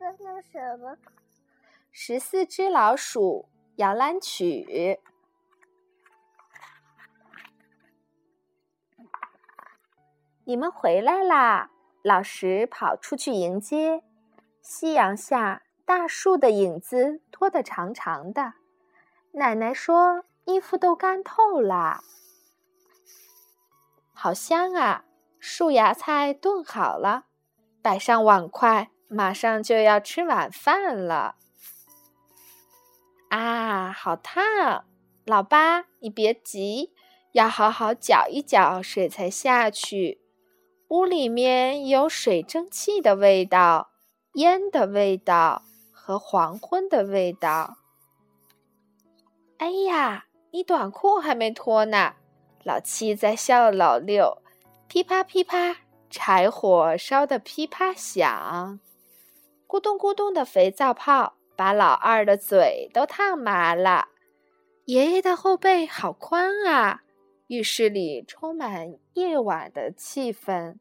这个是什么？十四只老鼠摇篮曲。你们回来啦！老石跑出去迎接。夕阳下，大树的影子拖得长长的。奶奶说：“衣服都干透了，好香啊！”树芽菜炖好了，摆上碗筷，马上就要吃晚饭了。啊，好烫！老八，你别急，要好好搅一搅，水才下去。屋里面有水蒸气的味道、烟的味道和黄昏的味道。哎呀，你短裤还没脱呢！老七在笑老六。噼啪噼啪，柴火烧得噼啪响，咕咚咕咚的肥皂泡把老二的嘴都烫麻了。爷爷的后背好宽啊！浴室里充满夜晚的气氛。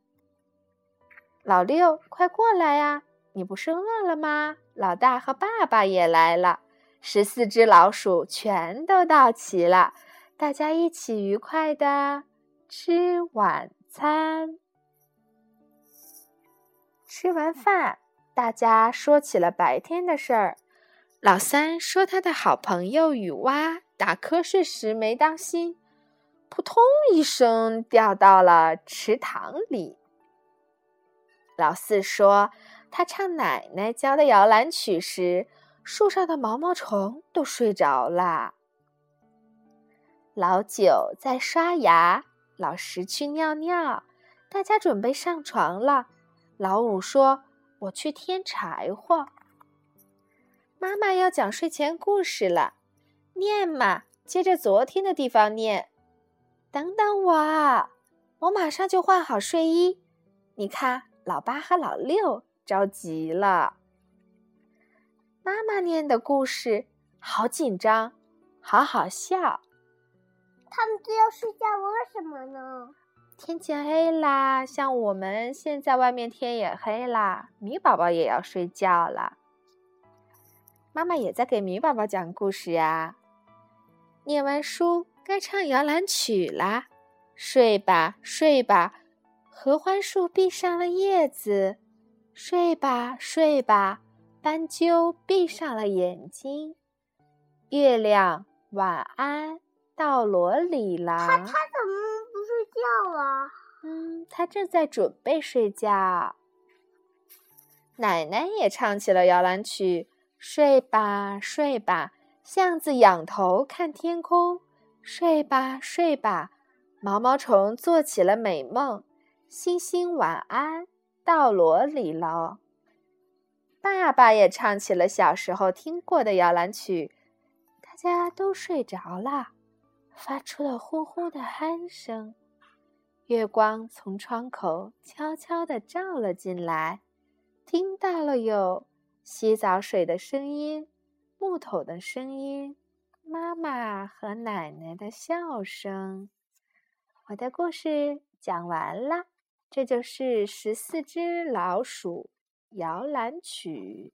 老六，快过来呀！你不是饿了吗？老大和爸爸也来了，十四只老鼠全都到齐了，大家一起愉快的吃晚。餐吃完饭，大家说起了白天的事儿。老三说他的好朋友雨蛙打瞌睡时没当心，扑通一声掉到了池塘里。老四说他唱奶奶教的摇篮曲时，树上的毛毛虫都睡着了。老九在刷牙。老十去尿尿，大家准备上床了。老五说：“我去添柴火。”妈妈要讲睡前故事了，念嘛，接着昨天的地方念。等等我，我马上就换好睡衣。你看，老八和老六着急了。妈妈念的故事好紧张，好好笑。他们都要睡觉，为什么呢？天渐黑啦，像我们现在外面天也黑啦，米宝宝也要睡觉了。妈妈也在给米宝宝讲故事呀。念完书，该唱摇篮曲啦。睡吧，睡吧，合欢树闭上了叶子。睡吧，睡吧，斑鸠闭上了眼睛。月亮，晚安。到罗里啦！他他怎么不睡觉？他正在准备睡觉。奶奶也唱起了摇篮曲：睡吧，睡吧，巷子仰头看天空。睡吧，睡吧，毛毛虫做起了美梦。星星晚安，到罗里喽。爸爸也唱起了小时候听过的摇篮曲，大家都睡着了。发出了呼呼的鼾声，月光从窗口悄悄地照了进来，听到了有洗澡水的声音、木头的声音、妈妈和奶奶的笑声。我的故事讲完了，这就是十四只老鼠摇篮曲。